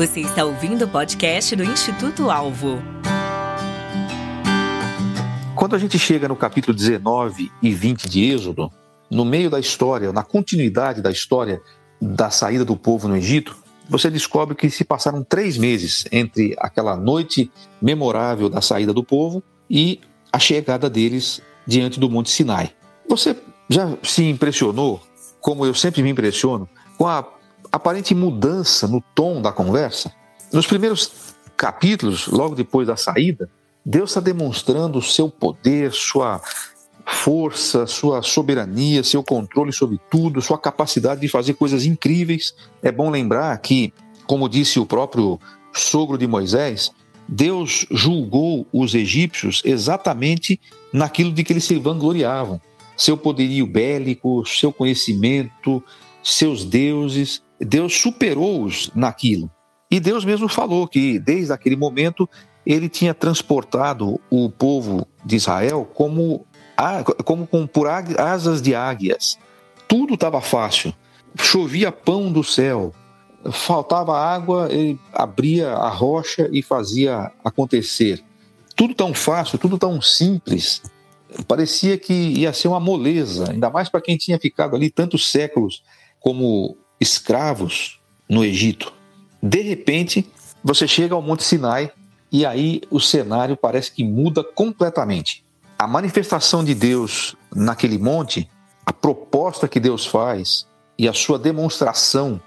Você está ouvindo o podcast do Instituto Alvo. Quando a gente chega no capítulo 19 e 20 de Êxodo, no meio da história, na continuidade da história da saída do povo no Egito, você descobre que se passaram três meses entre aquela noite memorável da saída do povo e a chegada deles diante do Monte Sinai. Você já se impressionou, como eu sempre me impressiono, com a aparente mudança no tom da conversa? Nos primeiros capítulos, logo depois da saída, Deus está demonstrando o seu poder, sua força, sua soberania, seu controle sobre tudo, sua capacidade de fazer coisas incríveis. É bom lembrar que, como disse o próprio sogro de Moisés, Deus julgou os egípcios exatamente naquilo de que eles se vangloriavam: seu poderio bélico, seu conhecimento, seus deuses. Deus superou-os naquilo. E Deus mesmo falou que, desde aquele momento, ele tinha transportado o povo de Israel como, como com, por asas de águias. Tudo estava fácil. Chovia pão do céu. Faltava água, ele abria a rocha e fazia acontecer. Tudo tão fácil, tudo tão simples. Parecia que ia ser uma moleza, ainda mais para quem tinha ficado ali tantos séculos como escravos no Egito. De repente, você chega ao Monte Sinai e aí o cenário parece que muda completamente. A manifestação de Deus naquele monte, a proposta que Deus faz e a sua demonstração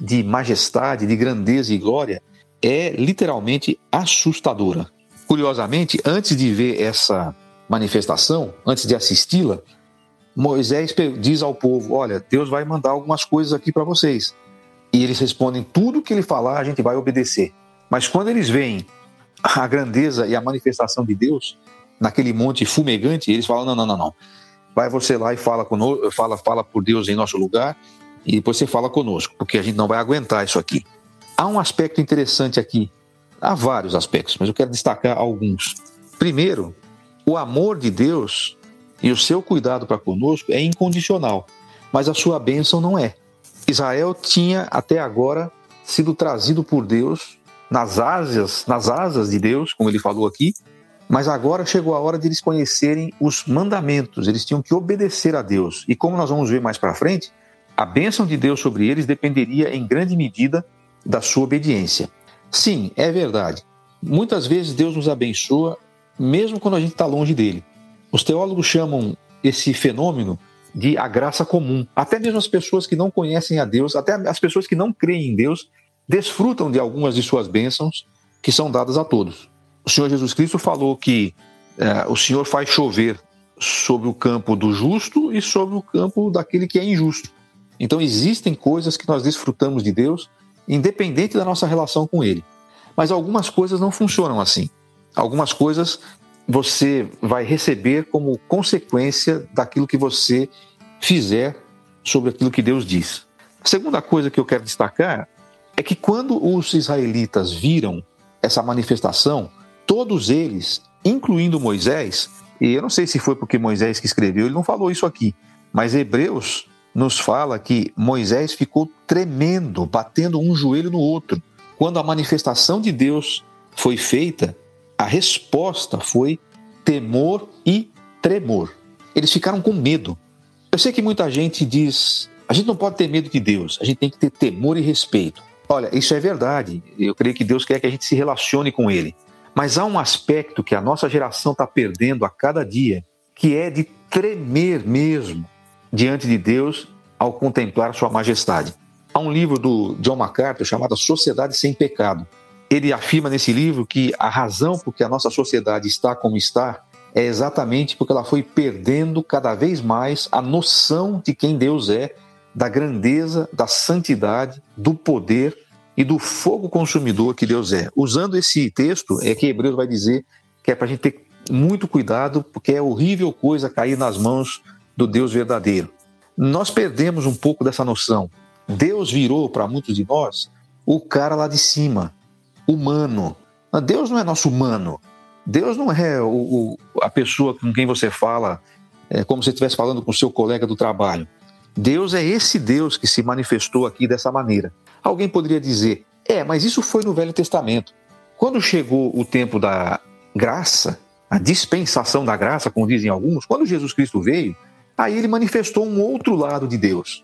de majestade, de grandeza e glória é literalmente assustadora. Curiosamente, antes de ver essa manifestação, antes de assisti-la, Moisés diz ao povo: Olha, Deus vai mandar algumas coisas aqui para vocês. E eles respondem: Tudo que ele falar, a gente vai obedecer. Mas quando eles veem a grandeza e a manifestação de Deus naquele monte fumegante, eles falam: não, não, não, não. Vai você lá e fala conosco, fala, fala por Deus em nosso lugar e depois você fala conosco, porque a gente não vai aguentar isso aqui. Há um aspecto interessante aqui, há vários aspectos, mas eu quero destacar alguns. Primeiro, o amor de Deus e o seu cuidado para conosco é incondicional, mas a sua bênção não é. Israel tinha até agora sido trazido por Deus nas asas, nas asas de Deus, como ele falou aqui, mas agora chegou a hora de eles conhecerem os mandamentos, eles tinham que obedecer a Deus. E como nós vamos ver mais para frente, a bênção de Deus sobre eles dependeria em grande medida da sua obediência. Sim, é verdade. Muitas vezes Deus nos abençoa, mesmo quando a gente está longe dele. Os teólogos chamam esse fenômeno de a graça comum. Até mesmo as pessoas que não conhecem a Deus, até as pessoas que não creem em Deus, desfrutam de algumas de suas bênçãos que são dadas a todos. O Senhor Jesus Cristo falou que é, o Senhor faz chover sobre o campo do justo e sobre o campo daquele que é injusto. Então existem coisas que nós desfrutamos de Deus, independente da nossa relação com Ele. Mas algumas coisas não funcionam assim. Algumas coisas você vai receber como consequência daquilo que você fizer sobre aquilo que Deus diz. A segunda coisa que eu quero destacar é que quando os israelitas viram essa manifestação, todos eles, incluindo Moisés, e eu não sei se foi porque Moisés que escreveu, ele não falou isso aqui, mas Hebreus nos fala que Moisés ficou tremendo, batendo um joelho no outro. Quando a manifestação de Deus foi feita, a resposta foi temor e tremor. Eles ficaram com medo. Eu sei que muita gente diz: a gente não pode ter medo de Deus, a gente tem que ter temor e respeito. Olha, isso é verdade. Eu creio que Deus quer que a gente se relacione com Ele. Mas há um aspecto que a nossa geração está perdendo a cada dia, que é de tremer mesmo diante de Deus ao contemplar Sua majestade. Há um livro do John MacArthur chamado Sociedade Sem Pecado. Ele afirma nesse livro que a razão por que a nossa sociedade está como está é exatamente porque ela foi perdendo cada vez mais a noção de quem Deus é da grandeza, da santidade, do poder e do fogo consumidor que Deus é. Usando esse texto, é que Hebreus vai dizer que é para a gente ter muito cuidado, porque é horrível coisa cair nas mãos do Deus verdadeiro. Nós perdemos um pouco dessa noção. Deus virou para muitos de nós o cara lá de cima, humano. Deus não é nosso humano. Deus não é o, o, a pessoa com quem você fala é, como se estivesse falando com o seu colega do trabalho. Deus é esse Deus que se manifestou aqui dessa maneira. Alguém poderia dizer: É, mas isso foi no Velho Testamento. Quando chegou o tempo da graça, a dispensação da graça, como dizem alguns, quando Jesus Cristo veio, aí ele manifestou um outro lado de Deus.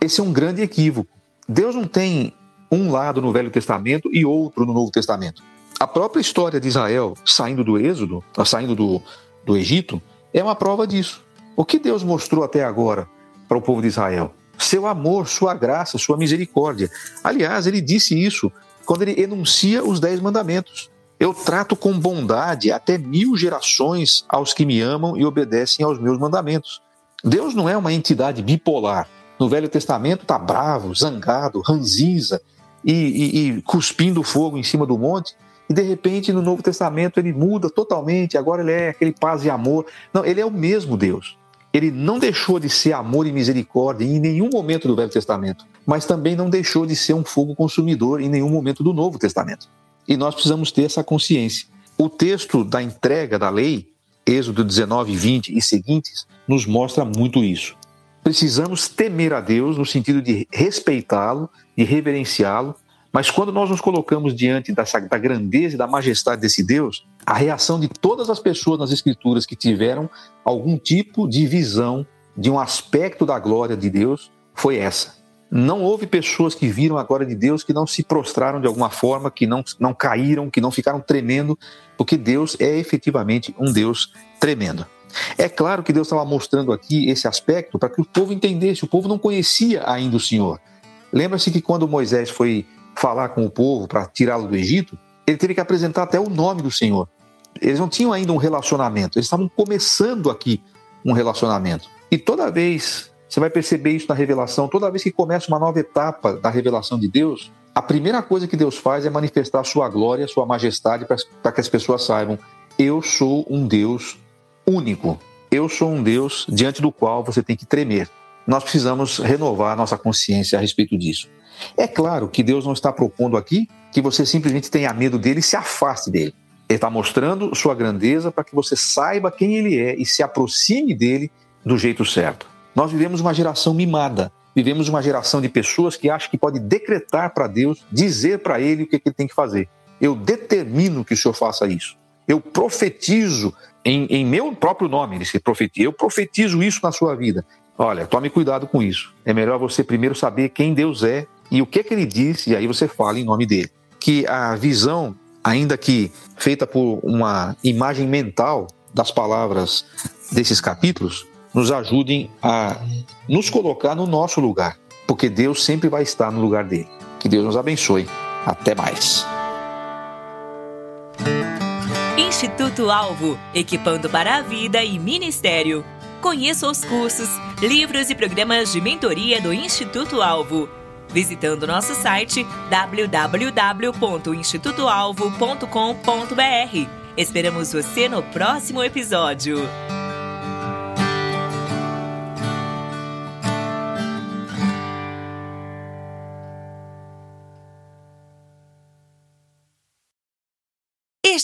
Esse é um grande equívoco. Deus não tem um lado no Velho Testamento e outro no Novo Testamento. A própria história de Israel saindo do Êxodo, saindo do, do Egito, é uma prova disso. O que Deus mostrou até agora para o povo de Israel? Seu amor, sua graça, sua misericórdia. Aliás, ele disse isso quando ele enuncia os Dez Mandamentos. Eu trato com bondade até mil gerações aos que me amam e obedecem aos meus mandamentos. Deus não é uma entidade bipolar. No Velho Testamento está bravo, zangado, ranzinza e, e, e cuspindo fogo em cima do monte. E de repente no Novo Testamento ele muda totalmente, agora ele é aquele paz e amor. Não, ele é o mesmo Deus. Ele não deixou de ser amor e misericórdia em nenhum momento do Velho Testamento, mas também não deixou de ser um fogo consumidor em nenhum momento do Novo Testamento. E nós precisamos ter essa consciência. O texto da entrega da lei, Êxodo 19, 20 e seguintes, nos mostra muito isso. Precisamos temer a Deus no sentido de respeitá-lo, de reverenciá-lo, mas quando nós nos colocamos diante dessa, da grandeza e da majestade desse Deus, a reação de todas as pessoas nas Escrituras que tiveram algum tipo de visão de um aspecto da glória de Deus foi essa. Não houve pessoas que viram a glória de Deus que não se prostraram de alguma forma, que não, não caíram, que não ficaram tremendo, porque Deus é efetivamente um Deus tremendo. É claro que Deus estava mostrando aqui esse aspecto para que o povo entendesse. O povo não conhecia ainda o Senhor. Lembra-se que quando Moisés foi falar com o povo para tirá-lo do Egito, ele teve que apresentar até o nome do Senhor. Eles não tinham ainda um relacionamento, eles estavam começando aqui um relacionamento. E toda vez, você vai perceber isso na revelação, toda vez que começa uma nova etapa da revelação de Deus, a primeira coisa que Deus faz é manifestar sua glória, sua majestade, para que as pessoas saibam: eu sou um Deus único. Eu sou um Deus diante do qual você tem que tremer. Nós precisamos renovar nossa consciência a respeito disso. É claro que Deus não está propondo aqui que você simplesmente tenha medo dele e se afaste dele. Ele está mostrando sua grandeza para que você saiba quem ele é e se aproxime dele do jeito certo. Nós vivemos uma geração mimada. Vivemos uma geração de pessoas que acham que pode decretar para Deus, dizer para ele o que ele tem que fazer. Eu determino que o Senhor faça isso. Eu profetizo em, em meu próprio nome, ele se profetiza. Eu profetizo isso na sua vida. Olha, tome cuidado com isso. É melhor você primeiro saber quem Deus é e o que, que ele diz, e aí você fala em nome dele. Que a visão, ainda que feita por uma imagem mental das palavras desses capítulos, nos ajudem a nos colocar no nosso lugar, porque Deus sempre vai estar no lugar dele. Que Deus nos abençoe. Até mais. Instituto Alvo, equipando para a vida e ministério. Conheça os cursos, livros e programas de mentoria do Instituto Alvo visitando nosso site www.institutoalvo.com.br. Esperamos você no próximo episódio.